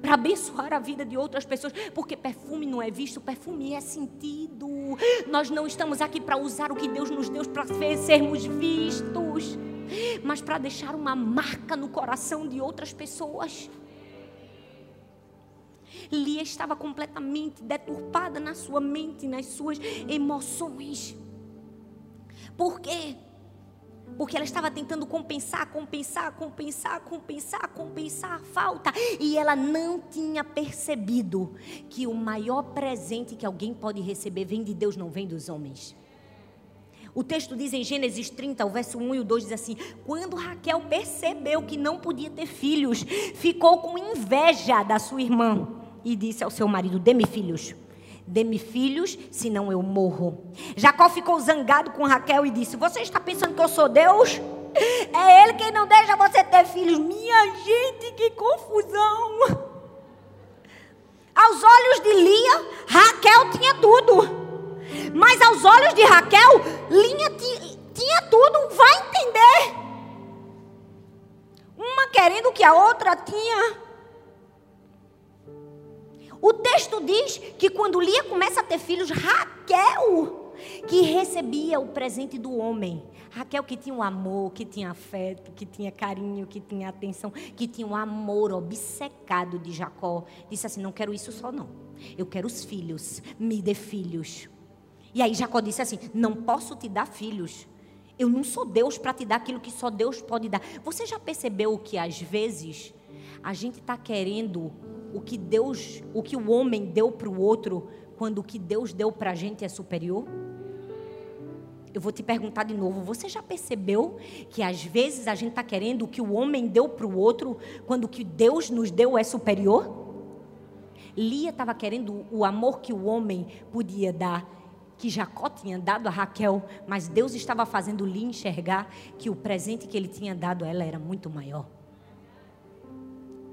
Para abençoar a vida de outras pessoas, porque perfume não é visto, perfume é sentido. Nós não estamos aqui para usar o que Deus nos deu para sermos vistos, mas para deixar uma marca no coração de outras pessoas. Lia estava completamente deturpada na sua mente, nas suas emoções. Por quê? Porque ela estava tentando compensar, compensar, compensar, compensar, compensar a falta. E ela não tinha percebido que o maior presente que alguém pode receber vem de Deus, não vem dos homens. O texto diz em Gênesis 30, o verso 1 e o 2 diz assim: Quando Raquel percebeu que não podia ter filhos, ficou com inveja da sua irmã e disse ao seu marido: Dê-me filhos. Dê-me filhos, senão eu morro. Jacó ficou zangado com Raquel e disse: Você está pensando que eu sou Deus? É Ele quem não deixa você ter filhos. Minha gente, que confusão! Aos olhos de Lia, Raquel tinha tudo. Mas aos olhos de Raquel, Lia tinha tudo. Vai entender. Uma querendo que a outra tinha. O texto diz que quando Lia começa a ter filhos, Raquel, que recebia o presente do homem, Raquel que tinha um amor, que tinha afeto, que tinha carinho, que tinha atenção, que tinha um amor obcecado de Jacó, disse assim: Não quero isso só, não. Eu quero os filhos, me dê filhos. E aí Jacó disse assim: Não posso te dar filhos. Eu não sou Deus para te dar aquilo que só Deus pode dar. Você já percebeu que às vezes a gente está querendo o que Deus, o que o homem deu para o outro, quando o que Deus deu para a gente é superior? Eu vou te perguntar de novo: você já percebeu que às vezes a gente está querendo o que o homem deu para o outro, quando o que Deus nos deu é superior? Lia estava querendo o amor que o homem podia dar, que Jacó tinha dado a Raquel, mas Deus estava fazendo Lia enxergar que o presente que ele tinha dado a ela era muito maior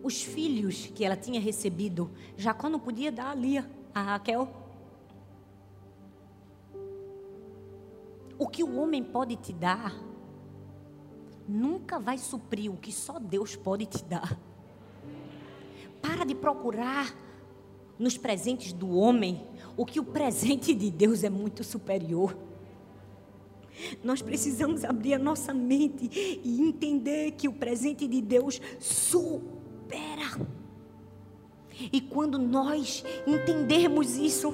os filhos que ela tinha recebido, Jacó não podia dar a Lia, a Raquel. O que o homem pode te dar, nunca vai suprir o que só Deus pode te dar. Para de procurar nos presentes do homem o que o presente de Deus é muito superior. Nós precisamos abrir a nossa mente e entender que o presente de Deus supera espera. E quando nós entendermos isso,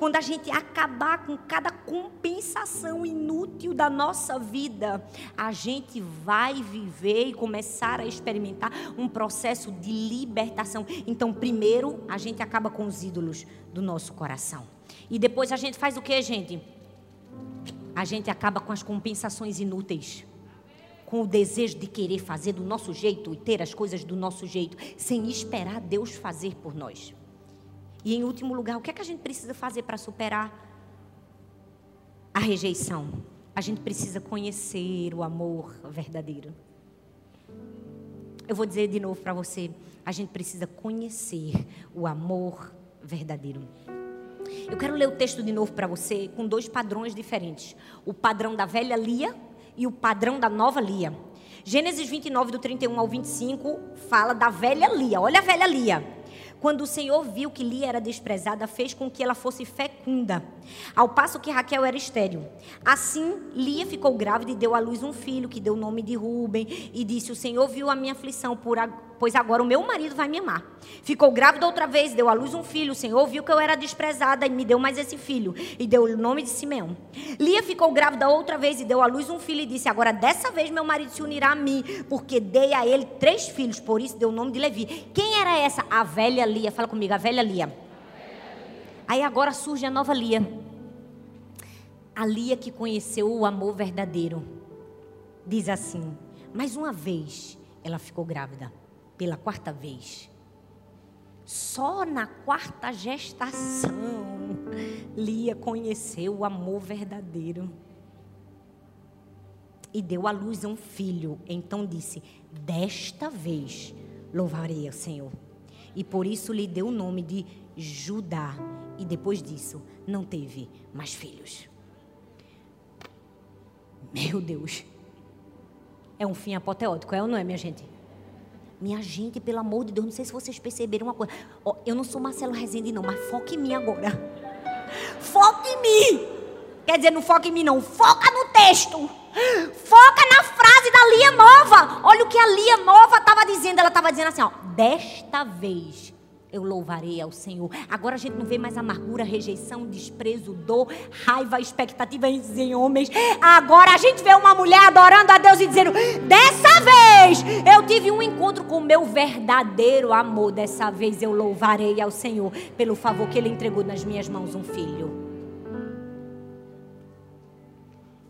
quando a gente acabar com cada compensação inútil da nossa vida, a gente vai viver e começar a experimentar um processo de libertação. Então, primeiro, a gente acaba com os ídolos do nosso coração. E depois a gente faz o que, gente? A gente acaba com as compensações inúteis com o desejo de querer fazer do nosso jeito e ter as coisas do nosso jeito, sem esperar Deus fazer por nós. E em último lugar, o que é que a gente precisa fazer para superar a rejeição? A gente precisa conhecer o amor verdadeiro. Eu vou dizer de novo para você: a gente precisa conhecer o amor verdadeiro. Eu quero ler o texto de novo para você com dois padrões diferentes: o padrão da velha Lia e o padrão da nova Lia. Gênesis 29, do 31 ao 25, fala da velha Lia. Olha a velha Lia. Quando o Senhor viu que Lia era desprezada, fez com que ela fosse fecunda, ao passo que Raquel era estéril. Assim, Lia ficou grávida e deu à luz um filho, que deu o nome de Ruben, e disse: O Senhor viu a minha aflição, pois agora o meu marido vai me amar. Ficou grávida outra vez, deu à luz um filho. O Senhor viu que eu era desprezada e me deu mais esse filho, e deu o nome de Simeão. Lia ficou grávida outra vez e deu à luz um filho, e disse: Agora dessa vez meu marido se unirá a mim, porque dei a ele três filhos, por isso deu o nome de Levi. Quem era essa? A velha Lia. Fala comigo, a velha Lia. Aí agora surge a nova Lia. A Lia que conheceu o amor verdadeiro. Diz assim: Mais uma vez ela ficou grávida. Pela quarta vez. Só na quarta gestação, Lia conheceu o amor verdadeiro. E deu à luz um filho. Então disse: Desta vez louvarei ao Senhor. E por isso lhe deu o nome de Judá. E depois disso, não teve mais filhos. Meu Deus. É um fim apoteótico, é ou não é, minha gente? Minha gente, pelo amor de Deus, não sei se vocês perceberam uma coisa. Oh, eu não sou Marcelo Rezende, não, mas foca em mim agora. Foca em mim. Quer dizer, não foca em mim, não. Foca no texto. Foca na frase da Lia Nova. Olha o que a Lia Nova estava dizendo. Ela estava dizendo assim: ó, desta vez eu louvarei ao Senhor. Agora a gente não vê mais amargura, rejeição, desprezo, dor, raiva, expectativa em homens. Agora a gente vê uma mulher adorando a Deus e dizendo: Dessa vez eu tive um encontro com o meu verdadeiro amor. Dessa vez eu louvarei ao Senhor pelo favor que Ele entregou nas minhas mãos um filho.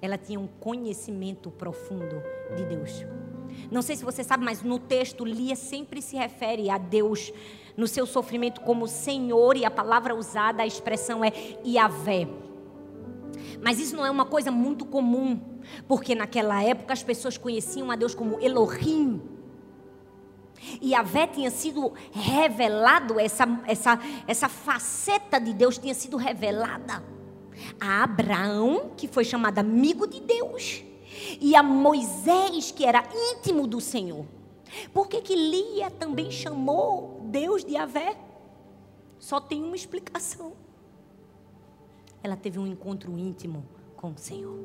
Ela tinha um conhecimento profundo de Deus. Não sei se você sabe, mas no texto Lia sempre se refere a Deus no seu sofrimento como Senhor, e a palavra usada, a expressão é Yahvé. Mas isso não é uma coisa muito comum, porque naquela época as pessoas conheciam a Deus como Elohim. Yahvé tinha sido revelado, essa, essa, essa faceta de Deus tinha sido revelada a Abraão, que foi chamado amigo de Deus, e a Moisés, que era íntimo do Senhor. Por que, que Lia também chamou Deus de Avé? Só tem uma explicação. Ela teve um encontro íntimo com o Senhor.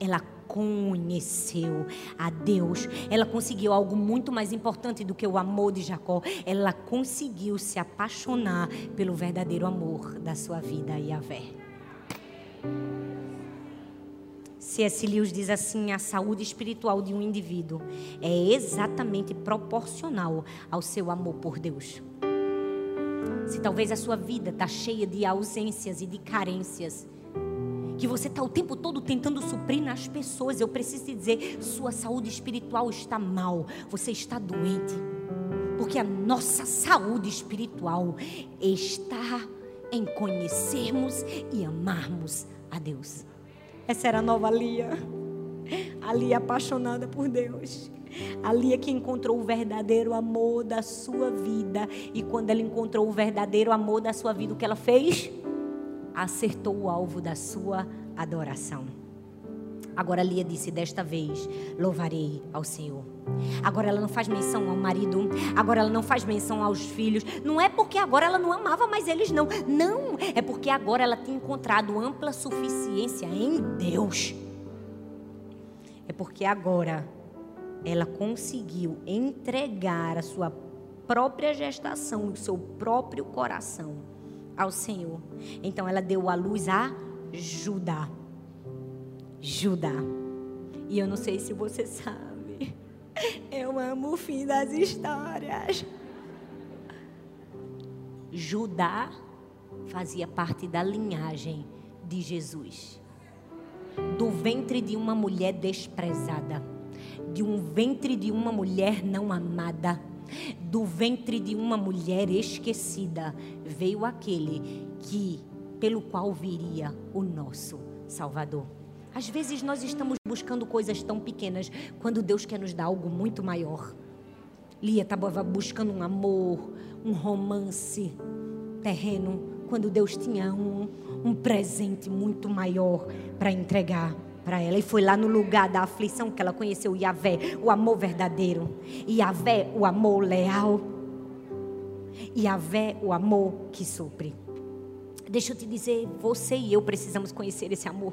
Ela conheceu a Deus. Ela conseguiu algo muito mais importante do que o amor de Jacó. Ela conseguiu se apaixonar pelo verdadeiro amor da sua vida, Yahvé. C.S. Lewis diz assim: a saúde espiritual de um indivíduo é exatamente proporcional ao seu amor por Deus. Se talvez a sua vida está cheia de ausências e de carências, que você está o tempo todo tentando suprir nas pessoas, eu preciso te dizer: sua saúde espiritual está mal, você está doente, porque a nossa saúde espiritual está em conhecermos e amarmos a Deus. Essa era a nova Lia. A Lia apaixonada por Deus. A Lia que encontrou o verdadeiro amor da sua vida. E quando ela encontrou o verdadeiro amor da sua vida, o que ela fez? Acertou o alvo da sua adoração. Agora Lia disse: Desta vez louvarei ao Senhor. Agora ela não faz menção ao marido, agora ela não faz menção aos filhos. Não é porque agora ela não amava mais eles, não. Não, é porque agora ela tem encontrado ampla suficiência em Deus. É porque agora ela conseguiu entregar a sua própria gestação, o seu próprio coração ao Senhor. Então ela deu a luz a Judá. Judá. E eu não sei se você sabe, eu amo o fim das histórias. Judá fazia parte da linhagem de Jesus, do ventre de uma mulher desprezada, de um ventre de uma mulher não amada, do ventre de uma mulher esquecida, veio aquele que pelo qual viria o nosso Salvador. Às vezes nós estamos buscando coisas tão pequenas quando Deus quer nos dar algo muito maior. Lia estava buscando um amor, um romance terreno, quando Deus tinha um, um presente muito maior para entregar para ela. E foi lá no lugar da aflição que ela conheceu Yahvé, o amor verdadeiro. Yahvé, o amor leal. Yahvé, o amor que supre. Deixa eu te dizer, você e eu precisamos conhecer esse amor.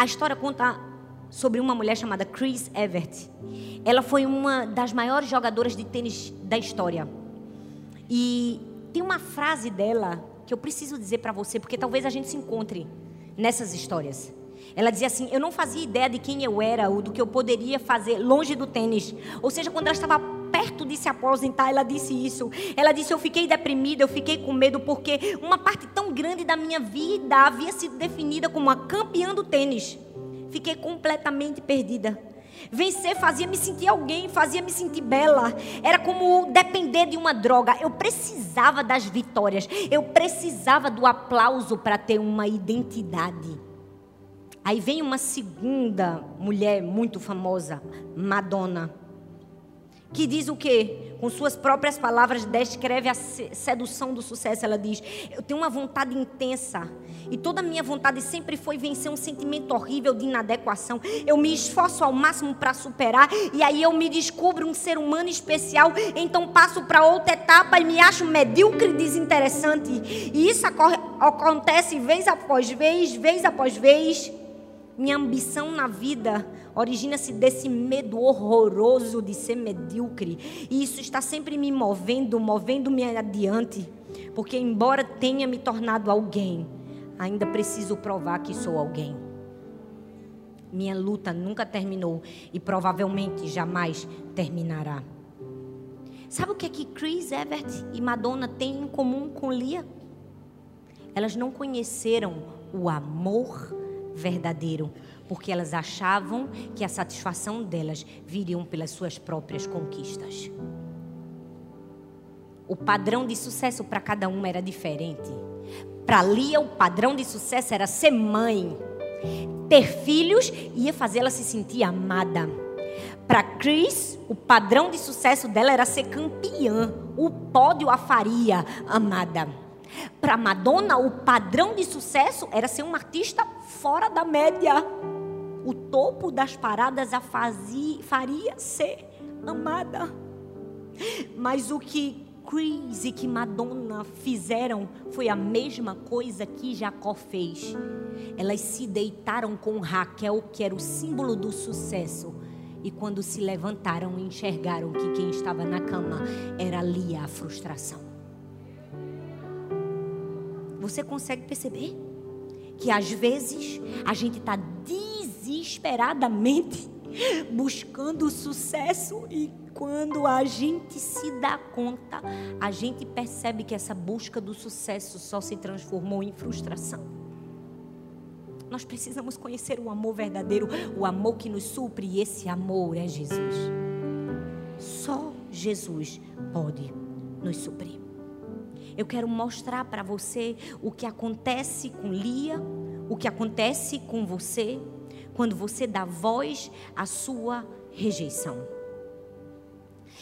A história conta sobre uma mulher chamada Chris Evert. Ela foi uma das maiores jogadoras de tênis da história. E tem uma frase dela que eu preciso dizer para você, porque talvez a gente se encontre nessas histórias. Ela dizia assim: Eu não fazia ideia de quem eu era ou do que eu poderia fazer longe do tênis. Ou seja, quando ela estava perto de se aposentar, ela disse isso. Ela disse: Eu fiquei deprimida, eu fiquei com medo, porque uma parte tão grande da minha vida havia sido definida como a campeã do tênis. Fiquei completamente perdida. Vencer fazia me sentir alguém, fazia me sentir bela. Era como depender de uma droga. Eu precisava das vitórias. Eu precisava do aplauso para ter uma identidade. Aí vem uma segunda mulher muito famosa, Madonna que diz o quê? Com suas próprias palavras, descreve a sedução do sucesso. Ela diz: Eu tenho uma vontade intensa. E toda a minha vontade sempre foi vencer um sentimento horrível de inadequação. Eu me esforço ao máximo para superar. E aí eu me descubro um ser humano especial. Então passo para outra etapa e me acho medíocre e desinteressante. E isso acontece vez após vez, vez após vez. Minha ambição na vida origina-se desse medo horroroso de ser medíocre. E isso está sempre me movendo, movendo-me adiante. Porque, embora tenha me tornado alguém, ainda preciso provar que sou alguém. Minha luta nunca terminou e provavelmente jamais terminará. Sabe o que é que Chris Evert e Madonna têm em comum com Lia? Elas não conheceram o amor verdadeiro porque elas achavam que a satisfação delas viriam pelas suas próprias conquistas. O padrão de sucesso para cada uma era diferente. Para Lia, o padrão de sucesso era ser mãe. Ter filhos ia fazê-la se sentir amada. Para Chris, o padrão de sucesso dela era ser campeã. O pódio a faria amada. Para Madonna, o padrão de sucesso era ser uma artista fora da média o topo das paradas a fazia, faria ser amada. Mas o que Chris e que Madonna fizeram foi a mesma coisa que Jacó fez. Elas se deitaram com Raquel, que era o símbolo do sucesso. E quando se levantaram, enxergaram que quem estava na cama era Lia, a frustração. Você consegue perceber? Que às vezes a gente está desesperadamente buscando sucesso e quando a gente se dá conta, a gente percebe que essa busca do sucesso só se transformou em frustração. Nós precisamos conhecer o amor verdadeiro, o amor que nos supre, e esse amor é Jesus. Só Jesus pode nos suprir. Eu quero mostrar para você o que acontece com Lia, o que acontece com você quando você dá voz à sua rejeição.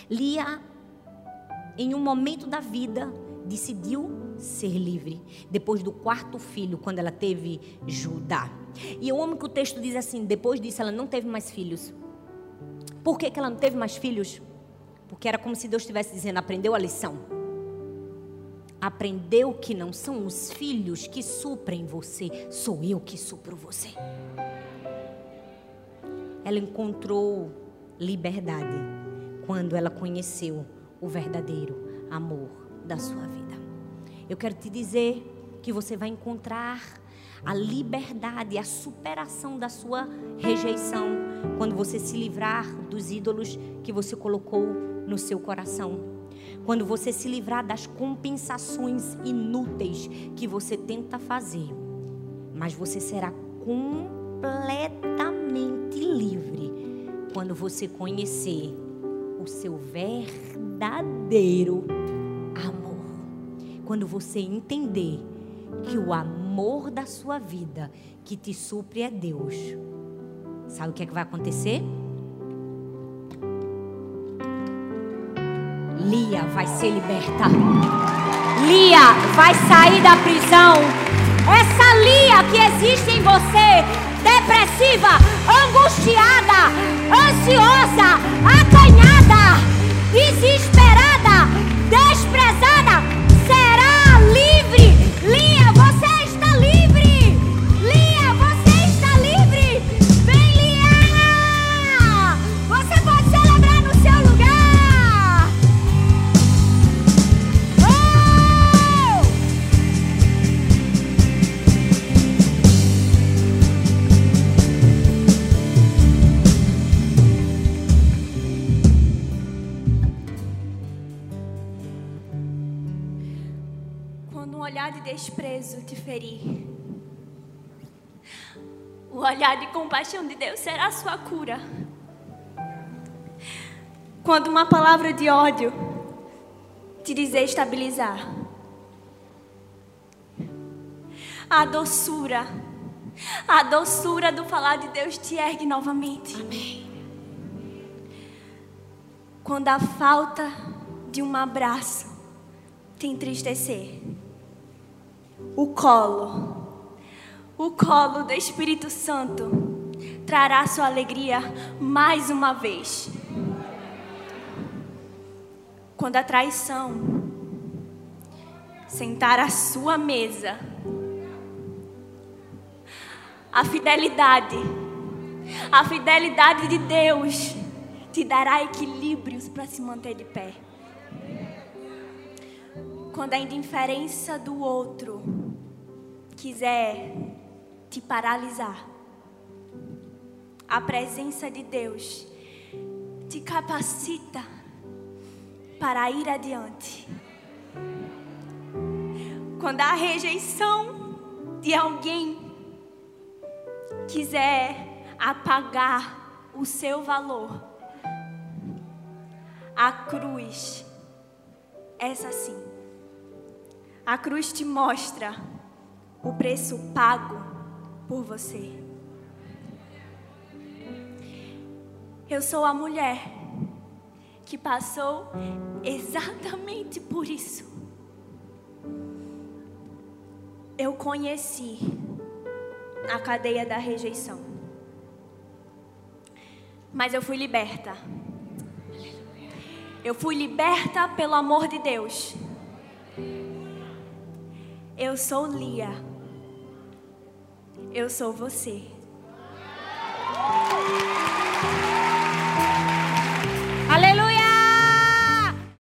Lia, em um momento da vida, decidiu ser livre. Depois do quarto filho, quando ela teve Judá. E eu amo que o texto diz assim: depois disso, ela não teve mais filhos. Por que, que ela não teve mais filhos? Porque era como se Deus estivesse dizendo: aprendeu a lição. Aprendeu que não são os filhos que suprem você, sou eu que supro você ela encontrou liberdade quando ela conheceu o verdadeiro amor da sua vida. Eu quero te dizer que você vai encontrar a liberdade, a superação da sua rejeição quando você se livrar dos ídolos que você colocou no seu coração. Quando você se livrar das compensações inúteis que você tenta fazer, mas você será completamente livre quando você conhecer o seu verdadeiro amor. Quando você entender que o amor da sua vida que te supre é Deus. Sabe o que é que vai acontecer? Lia vai ser liberta. Lia vai sair da prisão. Essa Lia que existe em você depressiva, angustiada, ansiosa, acanhada, desesperada, desprezada, ferir. O olhar de compaixão de Deus será a sua cura. Quando uma palavra de ódio te desestabilizar. A doçura, a doçura do falar de Deus te ergue novamente. Amém. Quando a falta de um abraço te entristecer. O colo, o colo do Espírito Santo trará sua alegria mais uma vez. Quando a traição sentar à sua mesa, a fidelidade, a fidelidade de Deus te dará equilíbrios para se manter de pé. Quando a indiferença do outro quiser te paralisar, a presença de Deus te capacita para ir adiante. Quando a rejeição de alguém quiser apagar o seu valor, a cruz, essa sim, a cruz te mostra o preço pago por você. Eu sou a mulher que passou exatamente por isso. Eu conheci a cadeia da rejeição. Mas eu fui liberta. Eu fui liberta pelo amor de Deus. Eu sou Lia. Eu sou você. Aleluia.